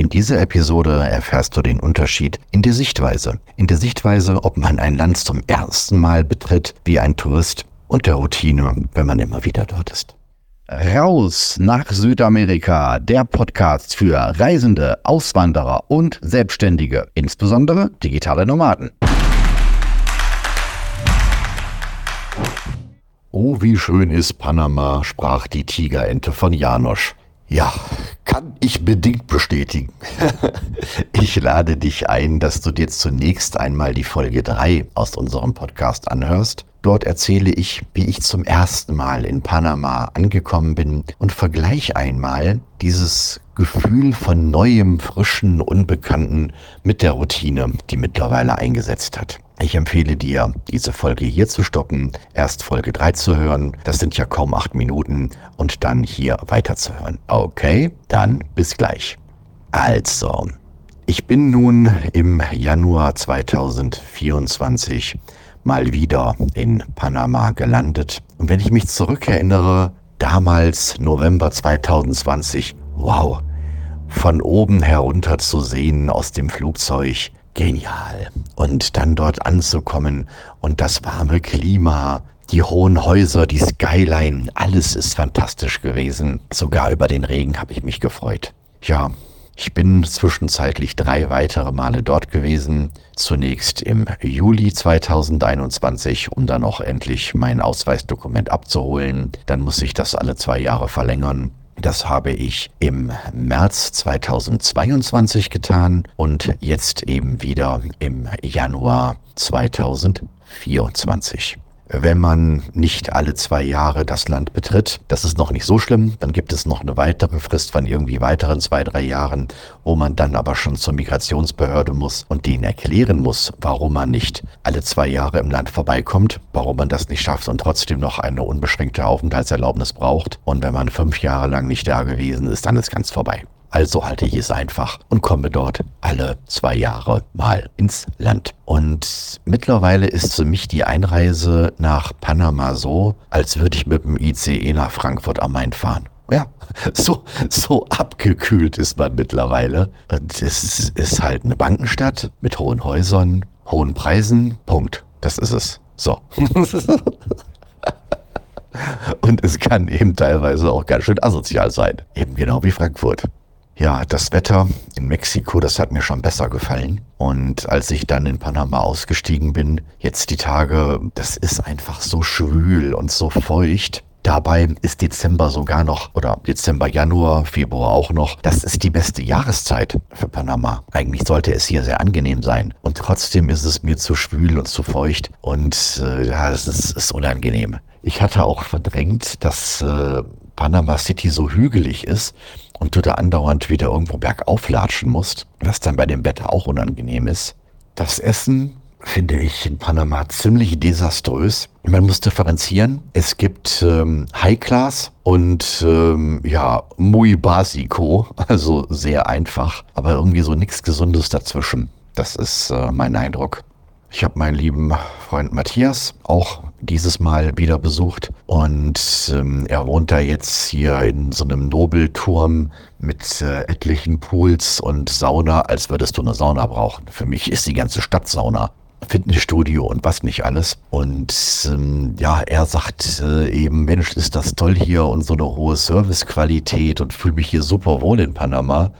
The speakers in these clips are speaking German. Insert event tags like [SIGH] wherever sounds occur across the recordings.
In dieser Episode erfährst du den Unterschied in der Sichtweise. In der Sichtweise, ob man ein Land zum ersten Mal betritt wie ein Tourist und der Routine, wenn man immer wieder dort ist. Raus nach Südamerika, der Podcast für Reisende, Auswanderer und Selbstständige, insbesondere digitale Nomaden. Oh, wie schön ist Panama, sprach die Tigerente von Janosch. Ja, kann ich bedingt bestätigen. [LAUGHS] ich lade dich ein, dass du dir zunächst einmal die Folge 3 aus unserem Podcast anhörst. Dort erzähle ich, wie ich zum ersten Mal in Panama angekommen bin und vergleiche einmal dieses Gefühl von neuem, frischen, unbekannten mit der Routine, die mittlerweile eingesetzt hat. Ich empfehle dir, diese Folge hier zu stoppen, erst Folge 3 zu hören, das sind ja kaum acht Minuten, und dann hier weiterzuhören. Okay, dann bis gleich. Also, ich bin nun im Januar 2024 mal wieder in Panama gelandet. Und wenn ich mich zurückerinnere, damals November 2020, wow, von oben herunter zu sehen aus dem Flugzeug, genial. Und dann dort anzukommen und das warme Klima, die hohen Häuser, die Skyline, alles ist fantastisch gewesen. Sogar über den Regen habe ich mich gefreut. Ja, ich bin zwischenzeitlich drei weitere Male dort gewesen. Zunächst im Juli 2021, um dann auch endlich mein Ausweisdokument abzuholen. Dann muss ich das alle zwei Jahre verlängern. Das habe ich im März 2022 getan und jetzt eben wieder im Januar 2024. Wenn man nicht alle zwei Jahre das Land betritt, das ist noch nicht so schlimm. Dann gibt es noch eine weitere Frist von irgendwie weiteren zwei, drei Jahren, wo man dann aber schon zur Migrationsbehörde muss und denen erklären muss, warum man nicht alle zwei Jahre im Land vorbeikommt, warum man das nicht schafft und trotzdem noch eine unbeschränkte Aufenthaltserlaubnis braucht. Und wenn man fünf Jahre lang nicht da gewesen ist, dann ist ganz vorbei. Also halte ich es einfach und komme dort alle zwei Jahre mal ins Land. Und mittlerweile ist für mich die Einreise nach Panama so, als würde ich mit dem ICE nach Frankfurt am Main fahren. Ja, [LAUGHS] so, so abgekühlt ist man mittlerweile. Und es ist halt eine Bankenstadt mit hohen Häusern, hohen Preisen. Punkt. Das ist es. So. [LAUGHS] Und es kann eben teilweise auch ganz schön asozial sein. Eben genau wie Frankfurt. Ja, das Wetter in Mexiko, das hat mir schon besser gefallen. Und als ich dann in Panama ausgestiegen bin, jetzt die Tage, das ist einfach so schwül und so feucht. Dabei ist Dezember sogar noch, oder Dezember, Januar, Februar auch noch, das ist die beste Jahreszeit für Panama. Eigentlich sollte es hier sehr angenehm sein. Und trotzdem ist es mir zu schwül und zu feucht. Und äh, ja, es ist, ist unangenehm. Ich hatte auch verdrängt, dass äh, Panama City so hügelig ist und du da andauernd wieder irgendwo bergauf latschen musst, was dann bei dem Wetter auch unangenehm ist. Das Essen finde ich in Panama ziemlich desaströs. Man muss differenzieren. Es gibt ähm, High Class und ähm, ja, muy basico, [LAUGHS] also sehr einfach, aber irgendwie so nichts Gesundes dazwischen. Das ist äh, mein Eindruck. Ich habe meinen lieben Freund Matthias auch dieses Mal wieder besucht und ähm, er wohnt da jetzt hier in so einem Nobelturm mit äh, etlichen Pools und Sauna, als würdest du eine Sauna brauchen. Für mich ist die ganze Stadt Sauna. Fitnessstudio und was nicht alles. Und ähm, ja, er sagt äh, eben, Mensch, ist das toll hier und so eine hohe Servicequalität und fühle mich hier super wohl in Panama.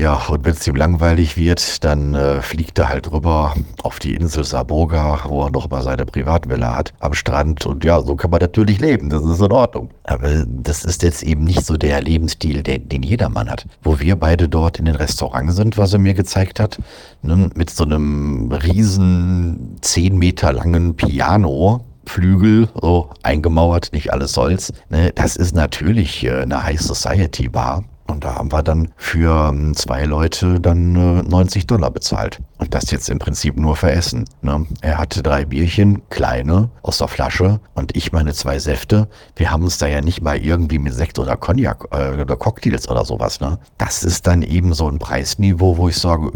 Ja, und wenn es ihm langweilig wird, dann äh, fliegt er halt rüber auf die Insel Saboga, wo er noch mal seine Privatvilla hat, am Strand. Und ja, so kann man natürlich leben, das ist in Ordnung. Aber das ist jetzt eben nicht so der Lebensstil, den, den jedermann hat. Wo wir beide dort in den Restaurants sind, was er mir gezeigt hat, ne, mit so einem riesen, zehn Meter langen Piano, Flügel, so eingemauert, nicht alles Holz. Ne, das ist natürlich äh, eine High Society Bar. Und da haben wir dann für ähm, zwei Leute dann äh, 90 Dollar bezahlt. Und das jetzt im Prinzip nur für Essen. Ne? Er hatte drei Bierchen, kleine, aus der Flasche und ich meine zwei Säfte. Wir haben uns da ja nicht mal irgendwie mit Sekt oder Cognac äh, oder Cocktails oder sowas. Ne? Das ist dann eben so ein Preisniveau, wo ich sage,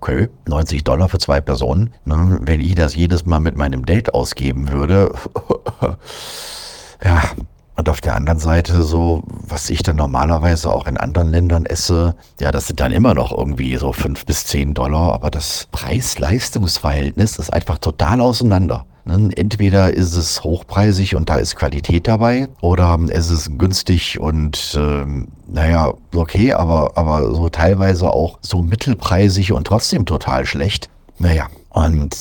okay, 90 Dollar für zwei Personen. Ne? Wenn ich das jedes Mal mit meinem Date ausgeben würde, [LAUGHS] ja, Und auf der anderen Seite so, was ich dann normalerweise auch in anderen Ländern esse, ja, das sind dann immer noch irgendwie so fünf bis zehn Dollar, aber das Preis-Leistungs-Verhältnis ist einfach total auseinander. Ne, entweder ist es hochpreisig und da ist Qualität dabei, oder es ist günstig und ähm, naja, okay, aber, aber so teilweise auch so mittelpreisig und trotzdem total schlecht. Naja, und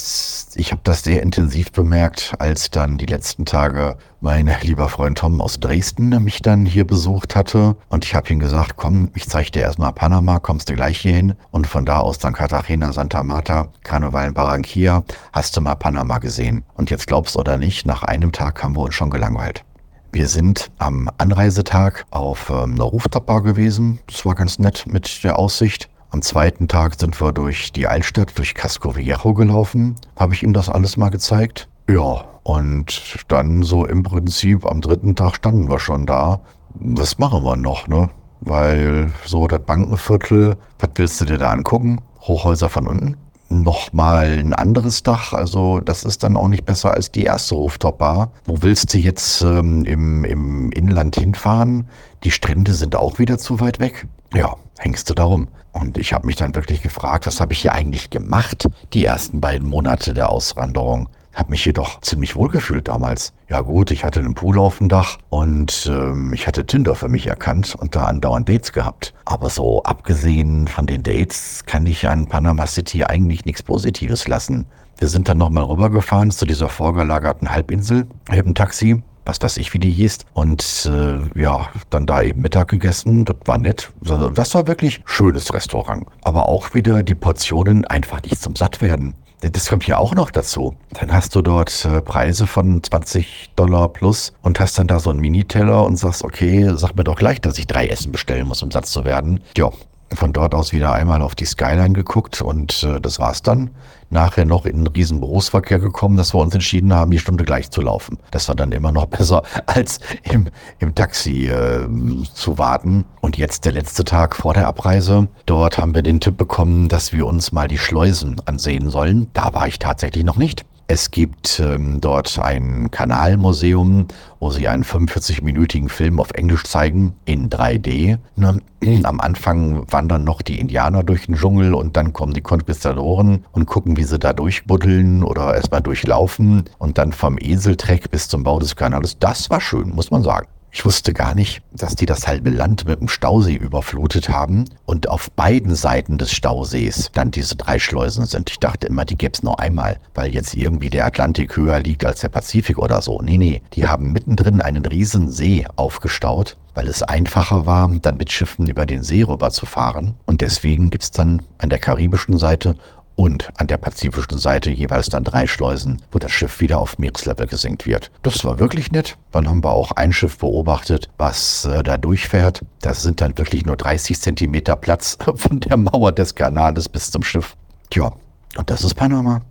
ich habe das sehr intensiv bemerkt, als dann die letzten Tage mein lieber Freund Tom aus Dresden mich dann hier besucht hatte. Und ich habe ihm gesagt, komm, ich zeige dir erstmal Panama, kommst du gleich hier hin. Und von da aus dann Cartagena, Santa Marta, Karneval in Barranquilla, hast du mal Panama gesehen. Und jetzt glaubst oder nicht, nach einem Tag haben wir uns schon gelangweilt. Wir sind am Anreisetag auf ähm, einer Rooftop-Bar gewesen. Das war ganz nett mit der Aussicht. Am zweiten Tag sind wir durch die Altstadt, durch Casco Viejo gelaufen. Habe ich ihm das alles mal gezeigt. Ja, und dann so im Prinzip am dritten Tag standen wir schon da. Was machen wir noch, ne? Weil so das Bankenviertel, was willst du dir da angucken? Hochhäuser von unten? Nochmal ein anderes Dach, also das ist dann auch nicht besser als die erste Rooftop-Bar. Wo willst du jetzt ähm, im, im Inland hinfahren? Die Strände sind auch wieder zu weit weg. Ja, hängst du darum. Und ich habe mich dann wirklich gefragt, was habe ich hier eigentlich gemacht, die ersten beiden Monate der Auswanderung. Habe mich jedoch ziemlich wohl gefühlt damals. Ja gut, ich hatte einen Pool auf dem Dach und ähm, ich hatte Tinder für mich erkannt und da andauernd Dates gehabt. Aber so abgesehen von den Dates kann ich an Panama City eigentlich nichts Positives lassen. Wir sind dann nochmal rübergefahren zu dieser vorgelagerten Halbinsel mit dem Taxi was weiß ich, wie die hieß. Und äh, ja, dann da eben Mittag gegessen. Das war nett. Das war wirklich schönes Restaurant. Aber auch wieder die Portionen einfach nicht zum Sattwerden. Das kommt ja auch noch dazu. Dann hast du dort äh, Preise von 20 Dollar plus und hast dann da so einen Miniteller und sagst, okay, sag mir doch gleich, dass ich drei Essen bestellen muss, um satt zu werden. Ja, von dort aus wieder einmal auf die Skyline geguckt und äh, das war's dann. Nachher noch in einen riesen Berufsverkehr gekommen, dass wir uns entschieden haben, die Stunde gleich zu laufen. Das war dann immer noch [LAUGHS] besser, als im, im Taxi äh, zu warten. Und jetzt der letzte Tag vor der Abreise. Dort haben wir den Tipp bekommen, dass wir uns mal die Schleusen ansehen sollen. Da war ich tatsächlich noch nicht. Es gibt ähm, dort ein Kanalmuseum, wo sie einen 45-minütigen Film auf Englisch zeigen, in 3D. Ne? Am Anfang wandern noch die Indianer durch den Dschungel und dann kommen die Konquistadoren und gucken, wie sie da durchbuddeln oder erstmal durchlaufen und dann vom Eseltreck bis zum Bau des Kanals. Das war schön, muss man sagen. Ich wusste gar nicht, dass die das halbe Land mit dem Stausee überflutet haben und auf beiden Seiten des Stausees dann diese drei Schleusen sind. Ich dachte immer, die gäbe es nur einmal, weil jetzt irgendwie der Atlantik höher liegt als der Pazifik oder so. Nee, nee, die haben mittendrin einen riesen See aufgestaut, weil es einfacher war, dann mit Schiffen über den See rüber zu fahren. Und deswegen gibt es dann an der karibischen Seite und an der pazifischen Seite jeweils dann drei Schleusen, wo das Schiff wieder auf Meereslevel gesenkt wird. Das war wirklich nett. Dann haben wir auch ein Schiff beobachtet, was äh, da durchfährt. Das sind dann wirklich nur 30 Zentimeter Platz [LAUGHS] von der Mauer des Kanales bis zum Schiff. Tja, und das ist Panama.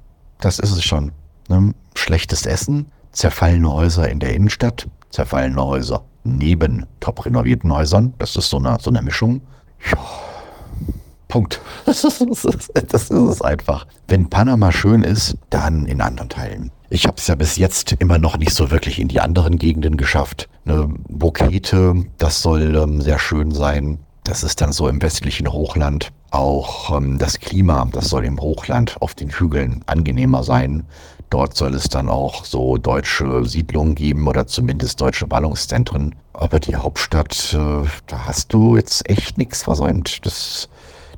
Das ist es schon. Ne? Schlechtes Essen, zerfallene Häuser in der Innenstadt, zerfallene Häuser neben top renovierten Häusern. Das ist so eine, so eine Mischung. Ja Punkt. [LAUGHS] Das ist, es einfach. Wenn Panama schön ist, dann in anderen Teilen. Ich habe es ja bis jetzt immer noch nicht so wirklich in die anderen Gegenden geschafft. Eine Bokete, das soll ähm, sehr schön sein. Das ist dann so im westlichen Hochland. Auch ähm, das Klima, das soll im Hochland auf den Hügeln angenehmer sein. Dort soll es dann auch so deutsche Siedlungen geben oder zumindest deutsche Ballungszentren. Aber die Hauptstadt, äh, da hast du jetzt echt nichts versäumt. Das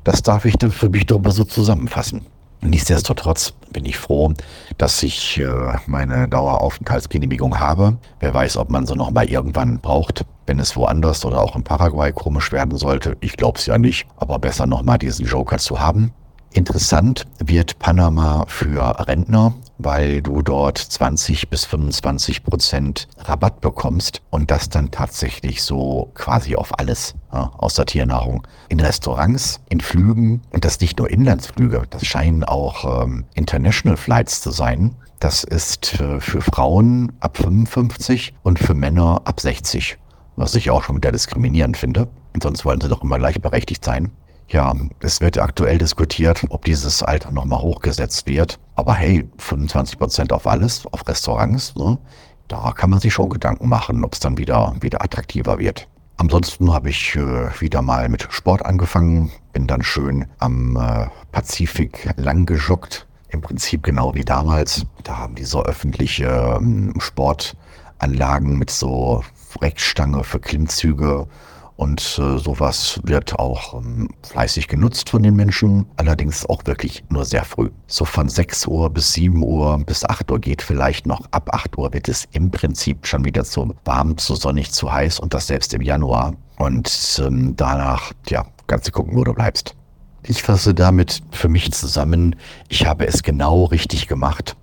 das darf ich dann für mich doch mal so zusammenfassen. Nichtsdestotrotz bin ich froh, dass ich äh, meine Daueraufenthaltsgenehmigung habe. Wer weiß, ob man sie noch mal irgendwann braucht, wenn es woanders oder auch in Paraguay komisch werden sollte. Ich glaube es ja nicht, aber besser noch mal diesen Joker zu haben. Interessant wird Panama für Rentner, weil du dort 20 bis 25 Prozent Rabatt bekommst und das dann tatsächlich so quasi auf alles, ja, außer Tiernahrung. In Restaurants, in Flügen und das nicht nur Inlandsflüge, das scheinen auch ähm, International Flights zu sein. Das ist äh, für Frauen ab 55 und für Männer ab 60, was ich auch schon wieder diskriminierend finde. sonst wollen sie doch immer gleichberechtigt sein. Ja, es wird aktuell diskutiert, ob dieses Alter nochmal hochgesetzt wird. Aber hey, 25 Prozent auf alles, auf Restaurants, ne? da kann man sich schon Gedanken machen, ob es dann wieder, wieder attraktiver wird. Ansonsten habe ich äh, wieder mal mit Sport angefangen, bin dann schön am äh, Pazifik lang gejoggt. Im Prinzip genau wie damals. Da haben die so öffentliche ähm, Sportanlagen mit so Reckstange für Klimmzüge und äh, sowas wird auch ähm, fleißig genutzt von den Menschen, allerdings auch wirklich nur sehr früh. So von 6 Uhr bis 7 Uhr bis 8 Uhr geht vielleicht noch. Ab 8 Uhr wird es im Prinzip schon wieder zu warm, zu sonnig, zu heiß und das selbst im Januar. Und ähm, danach, ja, kannst du gucken, wo du bleibst. Ich fasse damit für mich zusammen, ich habe es genau richtig gemacht,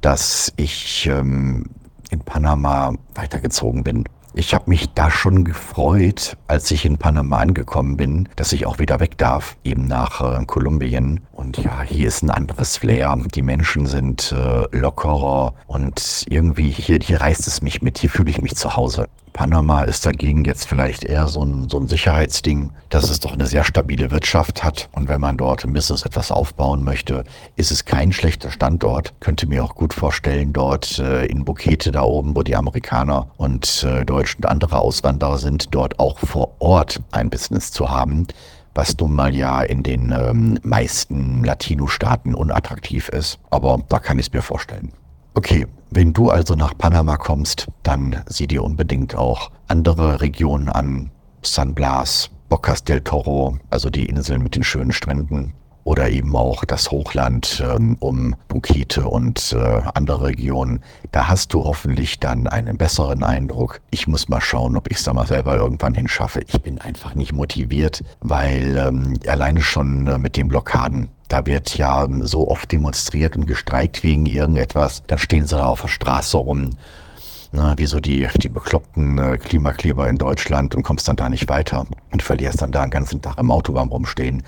dass ich ähm, in Panama weitergezogen bin. Ich habe mich da schon gefreut, als ich in Panama angekommen bin, dass ich auch wieder weg darf, eben nach äh, Kolumbien. Und ja, hier ist ein anderes Flair. Die Menschen sind äh, lockerer und irgendwie hier, hier reißt es mich mit. Hier fühle ich mich zu Hause. Panama ist dagegen jetzt vielleicht eher so ein, so ein Sicherheitsding, dass es doch eine sehr stabile Wirtschaft hat. Und wenn man dort im Business etwas aufbauen möchte, ist es kein schlechter Standort. Könnte mir auch gut vorstellen, dort äh, in Bukete da oben, wo die Amerikaner und äh, Deutschen und andere Auswanderer sind, dort auch vor Ort ein Business zu haben was nun mal ja in den ähm, meisten Latino-Staaten unattraktiv ist. Aber da kann ich es mir vorstellen. Okay, wenn du also nach Panama kommst, dann sieh dir unbedingt auch andere Regionen an. San Blas, Bocas del Toro, also die Inseln mit den schönen Stränden. Oder eben auch das Hochland ähm, um Bukete und äh, andere Regionen. Da hast du hoffentlich dann einen besseren Eindruck. Ich muss mal schauen, ob ich es da mal selber irgendwann hinschaffe. Ich bin einfach nicht motiviert, weil ähm, alleine schon äh, mit den Blockaden da wird ja so oft demonstriert und gestreikt wegen irgendetwas. Dann stehen sie da auf der Straße rum, ne, wie so die, die bekloppten äh, Klimakleber in Deutschland und kommst dann da nicht weiter und verlierst dann da einen ganzen Tag im Auto beim Rumstehen.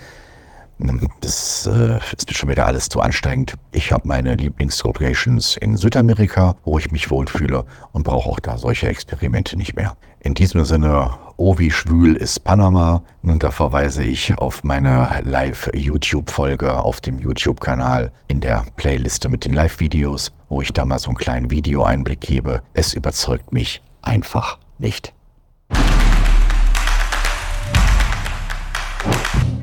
Das äh, ist schon wieder alles zu anstrengend. Ich habe meine Lieblingslocations in Südamerika, wo ich mich wohlfühle und brauche auch da solche Experimente nicht mehr. In diesem Sinne, oh wie schwül ist Panama. Und da verweise ich auf meine Live-YouTube-Folge auf dem YouTube-Kanal in der Playliste mit den Live-Videos, wo ich da mal so einen kleinen Video-Einblick gebe. Es überzeugt mich einfach nicht.